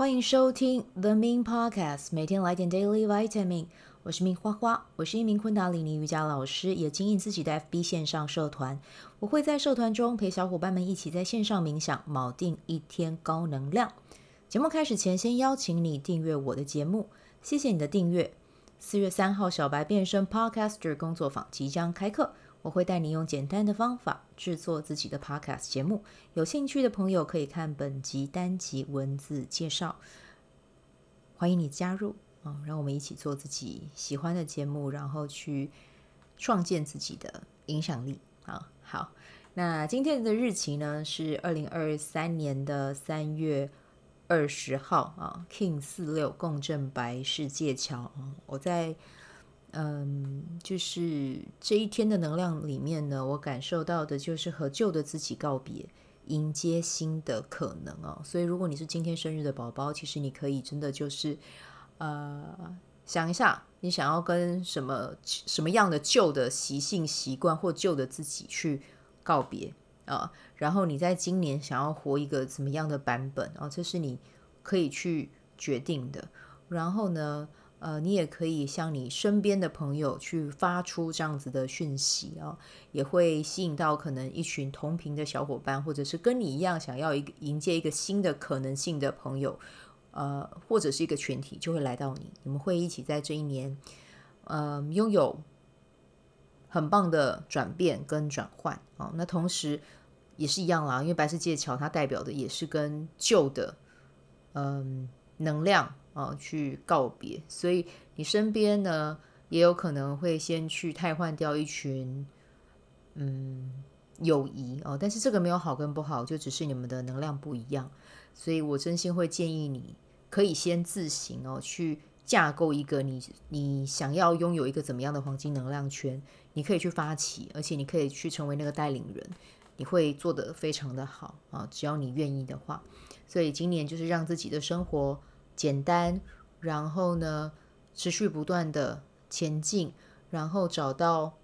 欢迎收听 The Min Podcast，每天来点 Daily Vitamin。我是 Min 花花，我是一名昆达里尼瑜伽老师，也经营自己的 FB 线上社团。我会在社团中陪小伙伴们一起在线上冥想，锚定一天高能量。节目开始前，先邀请你订阅我的节目，谢谢你的订阅。四月三号，小白变身 Podcaster 工作坊即将开课。我会带你用简单的方法制作自己的 Podcast 节目，有兴趣的朋友可以看本集单集文字介绍。欢迎你加入啊、让我们一起做自己喜欢的节目，然后去创建自己的影响力啊、好，那今天的日期呢是二零二三年的三月二十号啊，King 四六共振白世界桥啊、我在。嗯，就是这一天的能量里面呢，我感受到的就是和旧的自己告别，迎接新的可能哦。所以，如果你是今天生日的宝宝，其实你可以真的就是，呃，想一下，你想要跟什么什么样的旧的习性、习惯或旧的自己去告别啊？然后，你在今年想要活一个怎么样的版本啊？这是你可以去决定的。然后呢，呃，你也可以向你身边的朋友去发出这样子的讯息啊、哦，也会吸引到可能一群同频的小伙伴，或者是跟你一样想要一个迎接一个新的可能性的朋友，呃，或者是一个群体，就会来到你，你们会一起在这一年，呃，拥有很棒的转变跟转换啊、哦。那同时也是一样啦，因为白世界桥它代表的也是跟旧的，嗯、能量。啊，去告别，所以你身边呢也有可能会先去替换掉一群，嗯，友谊哦。但是这个没有好跟不好，就只是你们的能量不一样。所以我真心会建议你，可以先自行哦去架构一个你你想要拥有一个怎么样的黄金能量圈，你可以去发起，而且你可以去成为那个带领人，你会做得非常的好啊，只要你愿意的话。所以今年就是让自己的生活。简单，然后呢，持续不断的前进，然后找到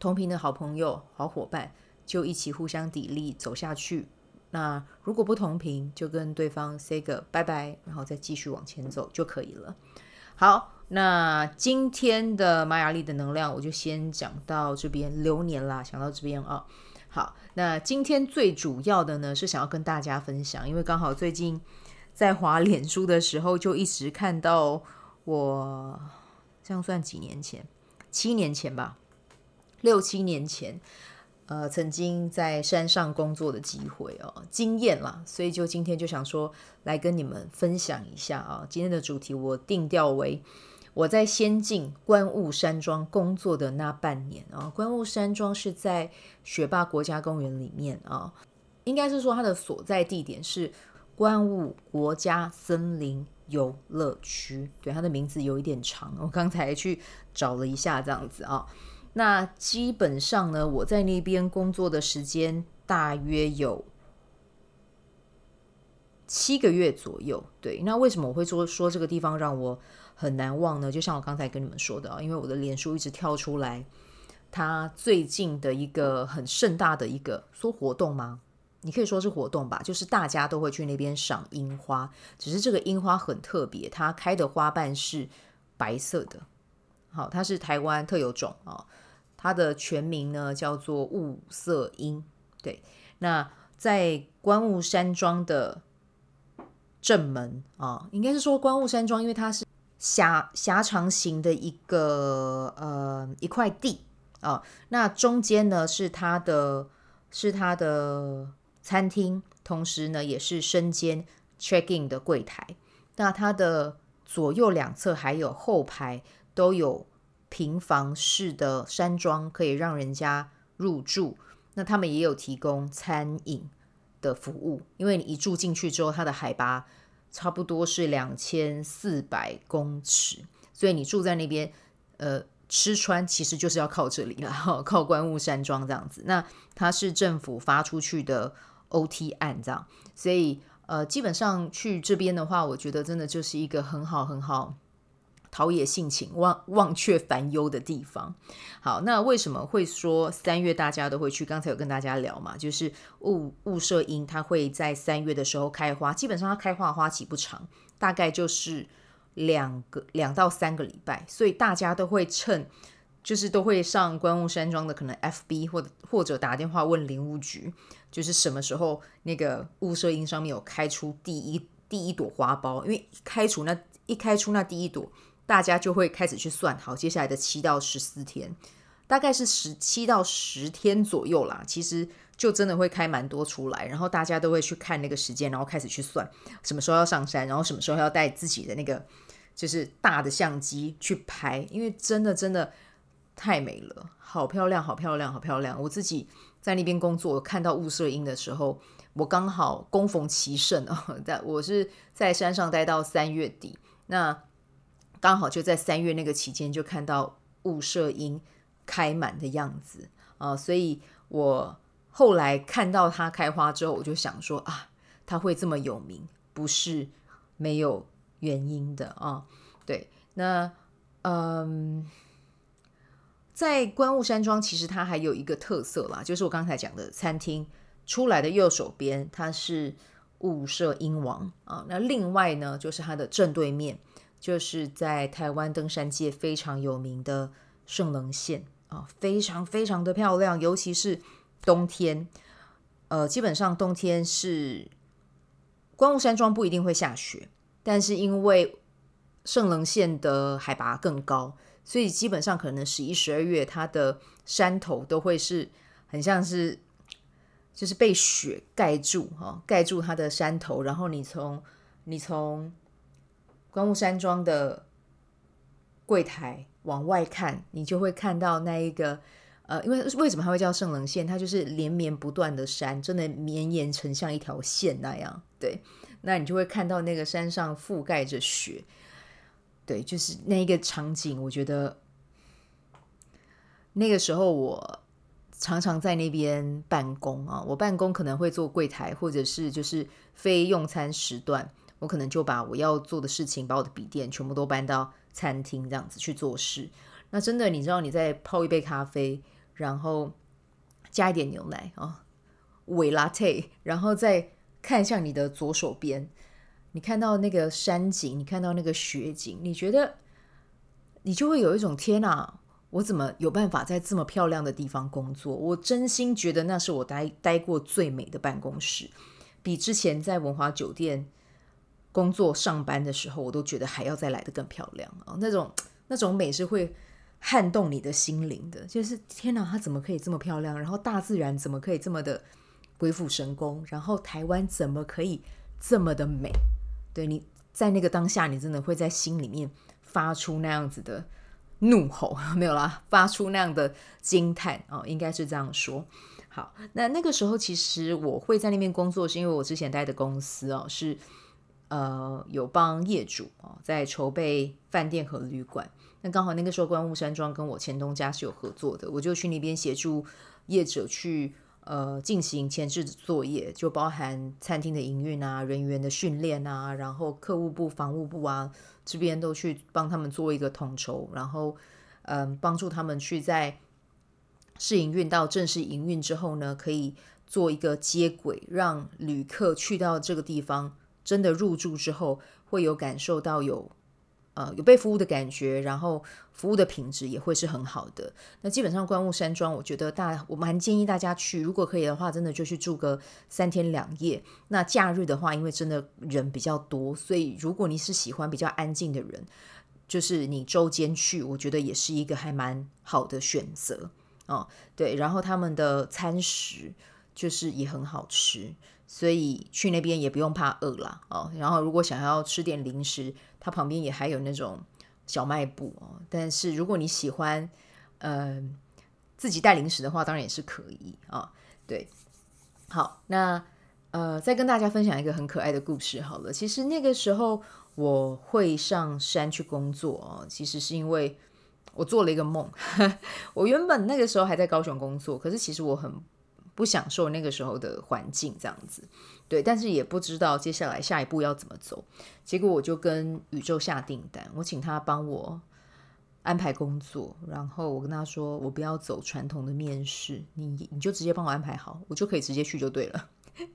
同频的好朋友、好伙伴，就一起互相砥砺走下去。那如果不同频，就跟对方 say 个拜拜，然后再继续往前走就可以了。好，那今天的玛雅历的能量，我就先讲到这边。流年啦，讲到这边啊。好，那今天最主要的呢，是想要跟大家分享，因为刚好最近。在滑脸书的时候，就一直看到我这样算几年前，七年前吧，六七年前，呃，曾经在山上工作的机会哦，经验啦，所以就今天就想说来跟你们分享一下啊。今天的主题我定调为我在仙境观雾山庄工作的那半年啊。观雾山庄是在雪霸国家公园里面啊，应该是说它的所在地点是。观雾国家森林游乐区，对，它的名字有一点长，我刚才去找了一下，这样子啊。那基本上呢，我在那边工作的时间大约有七个月左右。对，那为什么我会说说这个地方让我很难忘呢？就像我刚才跟你们说的啊，因为我的脸书一直跳出来，它最近的一个很盛大的一个说活动吗？你可以说是活动吧，就是大家都会去那边赏樱花，只是这个樱花很特别，它开的花瓣是白色的。好，它是台湾特有种啊，它的全名呢叫做雾色樱。对，那在观雾山庄的正门啊，应该是说观雾山庄，因为它是狭狭长型的一个呃一块地啊，那中间呢是它的，是它的。餐厅，同时呢也是身兼 check in 的柜台。那它的左右两侧还有后排都有平房式的山庄，可以让人家入住。那他们也有提供餐饮的服务，因为你一住进去之后，它的海拔差不多是两千四百公尺，所以你住在那边，呃，吃穿其实就是要靠这里了，靠观雾山庄这样子。那它是政府发出去的。OT 案这样，所以呃，基本上去这边的话，我觉得真的就是一个很好很好陶冶性情、忘忘却烦忧的地方。好，那为什么会说三月大家都会去？刚才有跟大家聊嘛，就是雾雾社樱，它会在三月的时候开花，基本上它开花花期不长，大概就是两个两到三个礼拜，所以大家都会趁，就是都会上观雾山庄的可能 FB 或者或者打电话问林务局，就是什么时候那个雾社樱上面有开出第一第一朵花苞，因为开出那一开出那第一朵。大家就会开始去算，好，接下来的七到十四天，大概是十七到十天左右啦。其实就真的会开蛮多出来，然后大家都会去看那个时间，然后开始去算什么时候要上山，然后什么时候要带自己的那个就是大的相机去拍，因为真的真的太美了，好漂亮，好漂亮，好漂亮。我自己在那边工作，看到雾社樱的时候，我刚好恭逢其盛啊，在我是在山上待到三月底，那。刚好就在三月那个期间，就看到雾社樱开满的样子啊、所以我后来看到它开花之后，我就想说啊，它会这么有名，不是没有原因的啊。对，那嗯，在观雾山庄，其实它还有一个特色啦，就是我刚才讲的餐厅出来的右手边，它是雾社樱王啊。那另外呢，就是它的正对面。就是在台湾登山界非常有名的圣棱线啊，非常非常的漂亮，尤其是冬天。呃，基本上冬天是观雾山庄不一定会下雪，但是因为圣棱线的海拔更高，所以基本上可能十一、十二月它的山头都会是很像是就是被雪盖住哈，盖住它的山头，然后你从你从。观雾山庄的柜台往外看，你就会看到那一个呃，因为为什么它会叫圣棱线？它就是连绵不断的山，真的绵延成像一条线那样。对，那你就会看到那个山上覆盖着雪，对，就是那一个场景。我觉得那个时候我常常在那边办公啊，我办公可能会做柜台，或者是就是非用餐时段。我可能就把我要做的事情，把我的笔电全部都搬到餐厅这样子去做事。那真的，你知道你在泡一杯咖啡，然后加一点牛奶啊，伪 latte，然后再看向你的左手边，你看到那个山景，你看到那个雪景，你觉得你就会有一种天哪，我怎么有办法在这么漂亮的地方工作？我真心觉得那是我待待过最美的办公室，比之前在文华酒店。工作上班的时候，我都觉得还要再来得更漂亮啊！那种那种美是会撼动你的心灵的，就是天哪，它怎么可以这么漂亮？然后大自然怎么可以这么的鬼斧神工？然后台湾怎么可以这么的美？对，你在那个当下，你真的会在心里面发出那样子的怒吼，没有啦，发出那样的惊叹哦，应该是这样说。好，那那个时候其实我会在那边工作，是因为我之前待的公司哦是。呃，有帮业主啊在筹备饭店和旅馆。那刚好那个时候，观雾山庄跟我前东家是有合作的，我就去那边协助业者去呃进行前置作业，就包含餐厅的营运啊、人员的训练啊，然后客户部、房务部啊这边都去帮他们做一个统筹，然后嗯、帮助他们去在试营运到正式营运之后呢，可以做一个接轨，让旅客去到这个地方。真的入住之后，会有感受到有，呃，有被服务的感觉，然后服务的品质也会是很好的。那基本上观雾山庄，我觉得大我蛮建议大家去，如果可以的话，真的就去住个三天两夜。那假日的话，因为真的人比较多，所以如果你是喜欢比较安静的人，就是你周间去，我觉得也是一个还蛮好的选择哦。对，然后他们的餐食就是也很好吃。所以去那边也不用怕饿啦哦。然后如果想要吃点零食，它旁边也还有那种小卖部哦。但是如果你喜欢呃自己带零食的话，当然也是可以啊、对，好，那呃再跟大家分享一个很可爱的故事好了。其实那个时候我会上山去工作哦，其实是因为我做了一个梦。我原本那个时候还在高雄工作，可是其实我很不享受那个时候的环境这样子。对，但是也不知道接下来下一步要怎么走。结果我就跟宇宙下订单，我请他帮我安排工作，然后我跟他说，我不要走传统的面试，你你就直接帮我安排好，我就可以直接去就对了。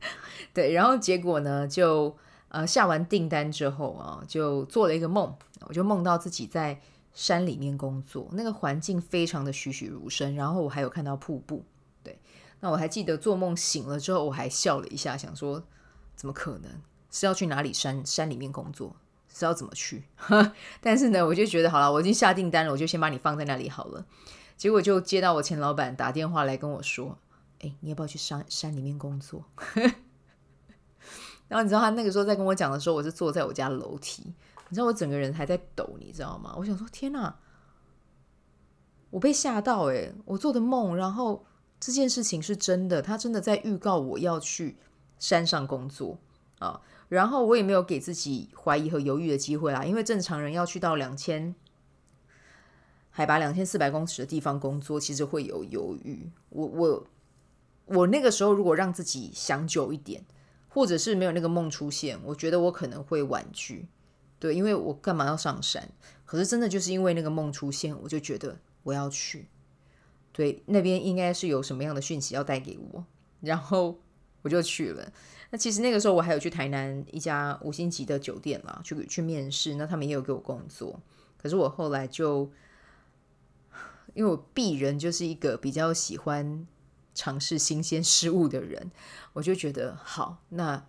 对，然后结果呢，就呃下完订单之后啊，就做了一个梦，我就梦到自己在山里面工作，那个环境非常的栩栩如生，然后我还有看到瀑布。那我还记得做梦醒了之后，我还笑了一下，想说怎么可能是要去哪里山山里面工作，是要怎么去？但是呢，我就觉得好了，我已经下订单了，我就先把你放在那里好了。结果就接到我前老板打电话来跟我说。哎，你要不要去山山里面工作？然后你知道他那个时候在跟我讲的时候，我是坐在我家楼梯，你知道我整个人还在抖，你知道吗？我想说，天哪，我被吓到诶，我做的梦，然后这件事情是真的，他真的在预告我要去山上工作啊。然后我也没有给自己怀疑和犹豫的机会啦，因为正常人要去到两千海拔两千四百公尺的地方工作，其实会有犹豫。我我。我那个时候如果让自己想久一点，或者是没有那个梦出现，我觉得我可能会婉拒。对，因为我干嘛要上山？可是真的就是因为那个梦出现，我就觉得我要去。对，那边应该是有什么样的讯息要带给我，然后我就去了。那其实那个时候我还有去台南一家五星级的酒店啦，去去面试，那他们也有给我工作。可是我后来就，因为我鄙人就是一个比较喜欢。尝试新鲜事物的人，我就觉得好，那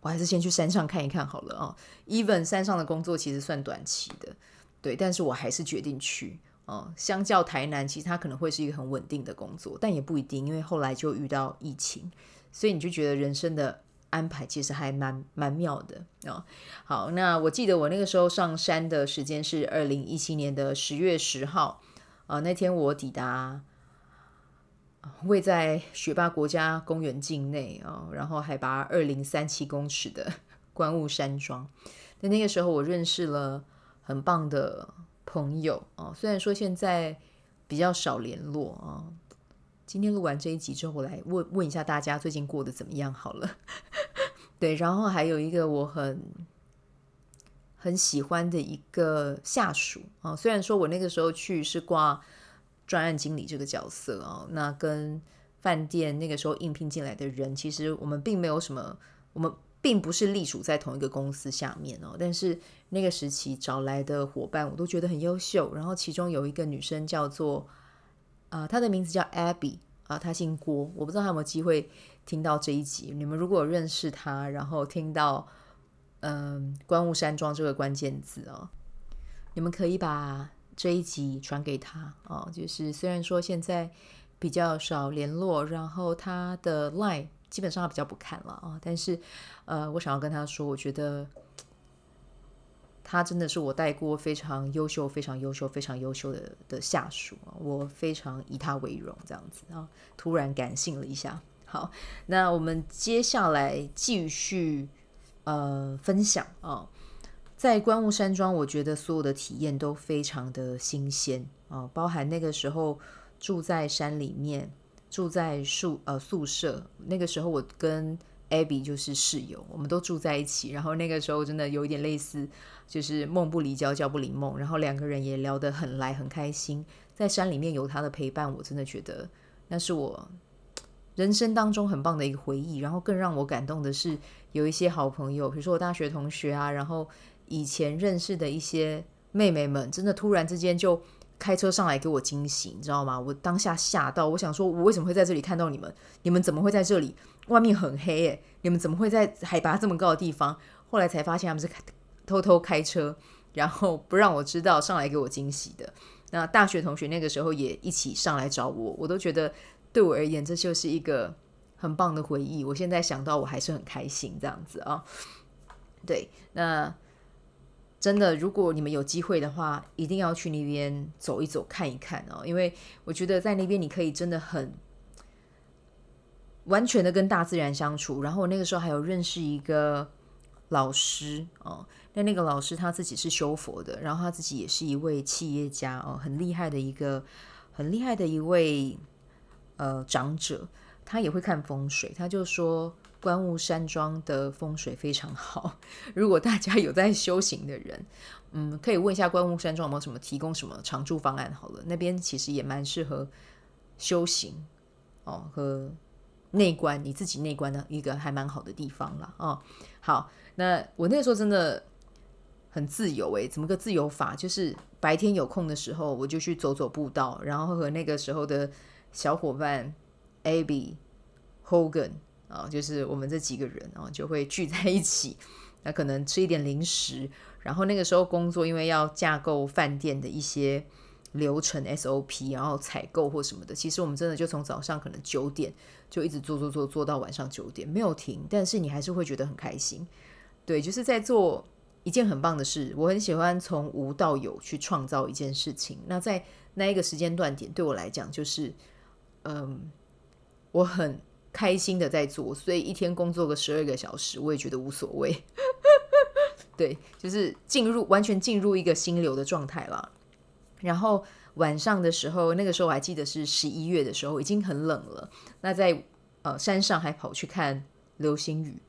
我还是先去山上看一看好了啊。Even 山上的工作其实算短期的，对，但是我还是决定去啊。相较台南，其实它可能会是一个很稳定的工作，但也不一定，因为后来就遇到疫情，所以你就觉得人生的安排其实还蛮蛮妙的啊。好，那我记得我那个时候上山的时间是二零一七年的十月十号啊，那天我抵达。位在雪霸国家公园境内啊，然后海拔二零三七公尺的 观雾山庄。那那个时候，我认识了很棒的朋友啊。虽然说现在比较少联络啊。今天录完这一集之后，我来问问一下大家最近过得怎么样好了。对，然后还有一个我很很喜欢的一个下属啊。虽然说我那个时候去是挂。专案经理这个角色啊，那跟饭店那个时候应聘进来的人，其实我们并没有什么，我们并不是隶属在同一个公司下面哦。但是那个时期找来的伙伴，我都觉得很优秀。然后其中有一个女生叫做、呃，她的名字叫 Abby 啊，她姓郭，我不知道她有没有机会听到这一集。你们如果认识她，然后听到嗯、呃，观雾山庄这个关键字哦，你们可以把。这一集传给她哦，就是虽然说现在比较少联络，然后她的 line 基本上他比较不看了啊，但是呃，我想要跟他说，我觉得他真的是我带过非常优秀、非常优秀、非常优秀的的下属，我非常以他为荣，这样子啊，突然感性了一下。好，那我们接下来继续呃分享啊。在观雾山庄，我觉得所有的体验都非常的新鲜啊，包含那个时候住在山里面，住在宿呃宿舍。那个时候我跟 Abby 就是室友，我们都住在一起。然后那个时候真的有一点类似，就是梦不离焦，焦不离梦。然后两个人也聊得很来，很开心。在山里面有他的陪伴，我真的觉得那是我人生当中很棒的一个回忆。然后更让我感动的是，有一些好朋友，比如说我大学同学啊，然后。以前认识的一些妹妹们，真的突然之间就开车上来给我惊喜，你知道吗？我当下吓到，我想说，我为什么会在这里看到你们？你们怎么会在这里？外面很黑诶，你们怎么会在海拔这么高的地方？后来才发现他们是偷偷开车，然后不让我知道上来给我惊喜的。那大学同学那个时候也一起上来找我，我都觉得对我而言这就是一个很棒的回忆。我现在想到我还是很开心，这样子啊。对，那。真的，如果你们有机会的话，一定要去那边走一走、看一看哦。因为我觉得在那边你可以真的很完全的跟大自然相处。然后我那个时候还有认识一个老师哦，那那个老师他自己是修佛的，然后他自己也是一位企业家哦，很厉害的一个很厉害的一位呃长者。他也会看风水，他就说观雾山庄的风水非常好。如果大家有在修行的人，嗯，可以问一下观雾山庄有没有什么提供什么常住方案好了，那边其实也蛮适合修行哦和内观你自己内观的一个还蛮好的地方了哦。好，那我那个时候真的很自由诶，怎么个自由法？就是白天有空的时候，我就去走走步道，然后和那个时候的小伙伴 Abby Hogan 啊，就是我们这几个人啊，就会聚在一起，那可能吃一点零食。然后那个时候工作，因为要架构饭店的一些流程 SOP，然后采购或什么的，其实我们真的就从早上可能九点就一直做做做做到晚上九点，没有停。但是你还是会觉得很开心，对，就是在做一件很棒的事。我很喜欢从无到有去创造一件事情。那在那一个时间段点，对我来讲就是，嗯，我很开心的在做，所以一天工作个十二个小时，我也觉得无所谓。对，就是进入完全进入一个心流的状态了。然后晚上的时候，那个时候我还记得是十一月的时候，已经很冷了。那在呃山上还跑去看流星雨，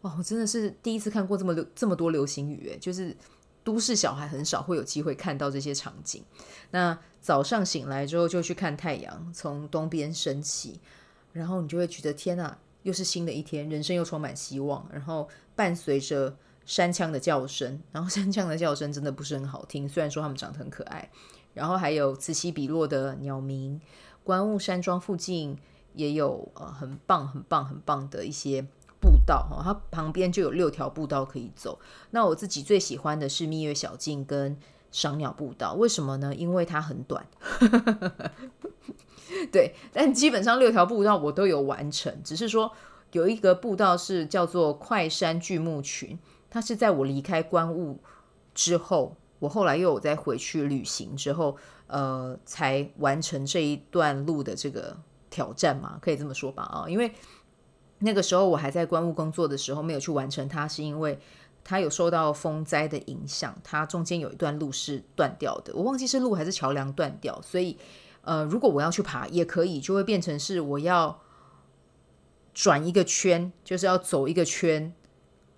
哇！我真的是第一次看过这么流这么多流星雨，诶，就是都市小孩很少会有机会看到这些场景。那早上醒来之后就去看太阳从东边升起，然后你就会觉得天哪，又是新的一天，人生又充满希望。然后伴随着山羌的叫声，然后山羌的叫声真的不是很好听，虽然说它们长得很可爱。然后还有此起彼落的鸟鸣，观雾山庄附近也有呃很棒很棒很棒的一些步道哈，它旁边就有六条步道可以走。那我自己最喜欢的是蜜月小径跟赏鸟步道，为什么呢？因为它很短。对，但基本上六条步道我都有完成，只是说有一个步道是叫做快山巨木群。它是在我离开观雾之后，我后来又有再回去旅行之后，呃，才完成这一段路的这个挑战嘛，可以这么说吧？啊，因为那个时候我还在观雾工作的时候，没有去完成它，是因为它有受到风灾的影响，它中间有一段路是断掉的，我忘记是路还是桥梁断掉，所以呃，如果我要去爬也可以，就会变成是我要转一个圈，就是要走一个圈。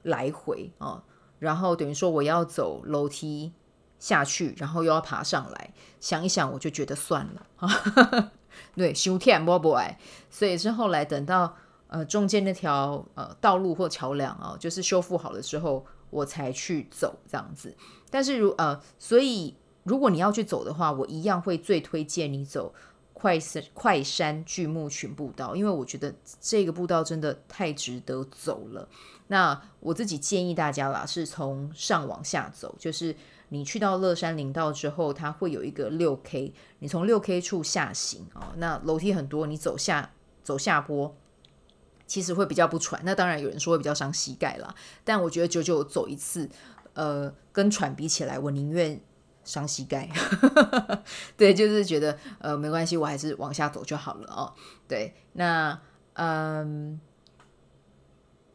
来回啊，然后等于说我要走楼梯下去，然后又要爬上来。想一想，我就觉得算了啊。对，修天不不爱，所以是后来等到呃中间那条呃道路或桥梁啊，就是修复好了之后，我才去走这样子。但是如呃，所以如果你要去走的话，我一样会最推荐你走快山快山巨木群步道，因为我觉得这个步道真的太值得走了。那我自己建议大家啦，是从上往下走，就是你去到乐山林道之后，它会有一个六 K，你从六 K 处下行啊，那楼梯很多，你走下走下坡，其实会比较不喘。那当然有人说会比较伤膝盖啦，但我觉得久久走一次，呃，跟喘比起来，我宁愿伤膝盖。对，就是觉得呃没关系，我还是往下走就好了哦。对，那嗯。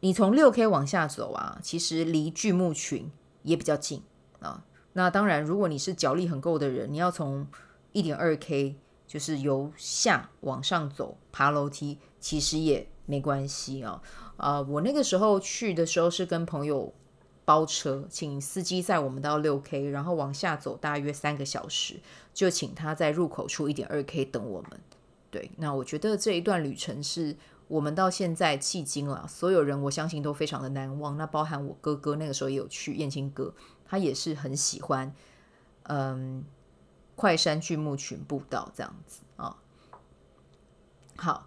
你从六 K 往下走啊，其实离巨木群也比较近啊。那当然，如果你是脚力很够的人，你要从一点二 K，就是由下往上走，爬楼梯，其实也没关系啊。啊，我那个时候去的时候是跟朋友包车，请司机载我们到六 K，然后往下走大约三个小时，就请他在入口处一点二 K 等我们。对，那我觉得这一段旅程是。我们到现在迄今了，所有人我相信都非常的难忘。那包含我哥哥那个时候也有去，燕青哥他也是很喜欢，嗯，快山巨木群步道这样子啊、好，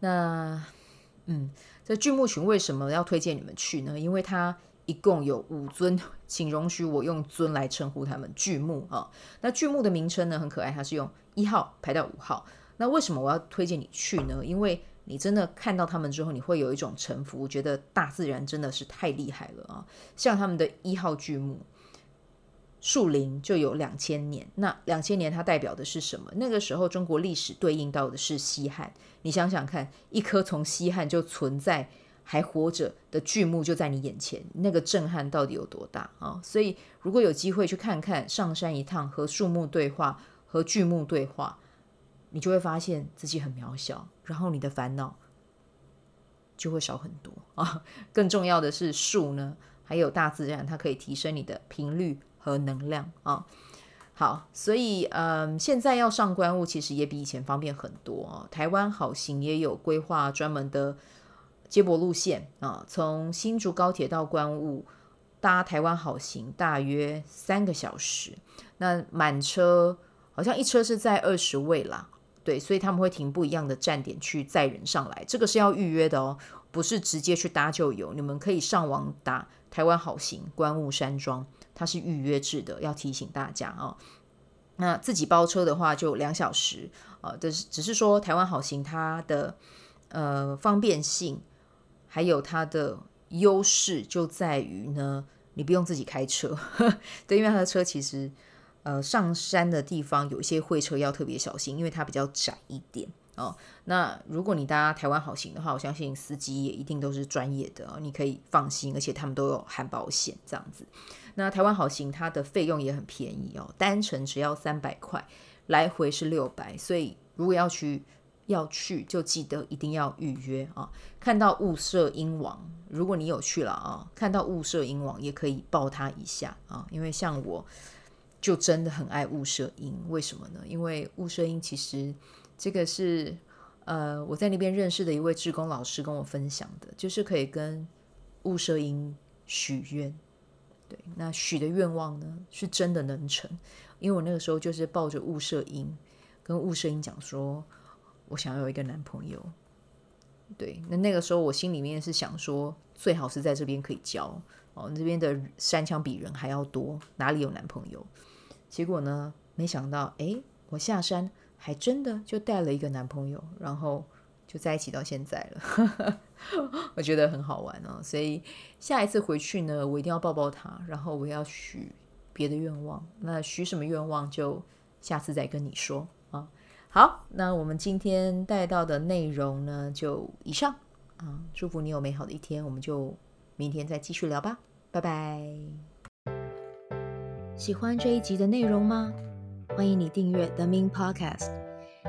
那嗯，这巨木群为什么要推荐你们去呢？因为它一共有五尊，请容许我用尊来称呼他们巨木啊、那巨木的名称呢很可爱，它是用一号排到五号。那为什么我要推荐你去呢？因为你真的看到他们之后，你会有一种臣服，觉得大自然真的是太厉害了啊！像他们的一号巨木，树龄就有两千年。那两千年它代表的是什么？那个时候中国历史对应到的是西汉。你想想看，一棵从西汉就存在还活着的巨木就在你眼前，那个震撼到底有多大啊？所以如果有机会去看看，上山一趟，和树木对话，和巨木对话。你就会发现自己很渺小，然后你的烦恼就会少很多啊。更重要的是树呢，还有大自然，它可以提升你的频率和能量啊。好，所以嗯，现在要上观雾其实也比以前方便很多啊。台湾好行也有规划专门的接驳路线啊，从新竹高铁到观雾，搭台湾好行大约三个小时。那满车好像一车是载二十位啦，对，所以他们会停不一样的站点去载人上来，这个是要预约的哦，不是直接去搭就有。你们可以上网打台湾好行观雾山庄。它是预约制的，要提醒大家、哦。那自己包车的话，就两小时啊。这、是只是说台湾好行它的呃方便性，还有它的优势就在于呢，你不用自己开车。对，因为它的车其实呃上山的地方有一些会车要特别小心，因为它比较窄一点。哦，那如果你搭台湾好行的话，我相信司机也一定都是专业的，哦，你可以放心，而且他们都有含保险这样子。那台湾好行它的费用也很便宜哦，单程只要三百块，来回是六百，所以如果要去要去，就记得一定要预约啊。看到雾社鹰王，如果你有去了啊，看到雾社鹰王也可以抱他一下啊，因为像我就真的很爱雾社鹰，为什么呢？因为雾社鹰其实。这个是呃，我在那边认识的一位志工老师跟我分享的，就是可以跟雾社鹰许愿，对，那许的愿望呢是真的能成，因为我那个时候就是抱着雾社鹰，跟雾社鹰讲说，我想要有一个男朋友，对，那那个时候我心里面是想说，最好是在这边可以交哦，这边的山羌比人还要多，哪里有男朋友？结果呢，没想到，哎，我下山。还真的就带了一个男朋友，然后就在一起到现在了，我觉得很好玩哦。所以下一次回去呢，我一定要抱抱他，然后我要许别的愿望。那许什么愿望，就下次再跟你说啊。好，那我们今天带到的内容呢，就以上啊。祝福你有美好的一天，我们就明天再继续聊吧，拜拜。喜欢这一集的内容吗？欢迎你订阅 The Min Podcast，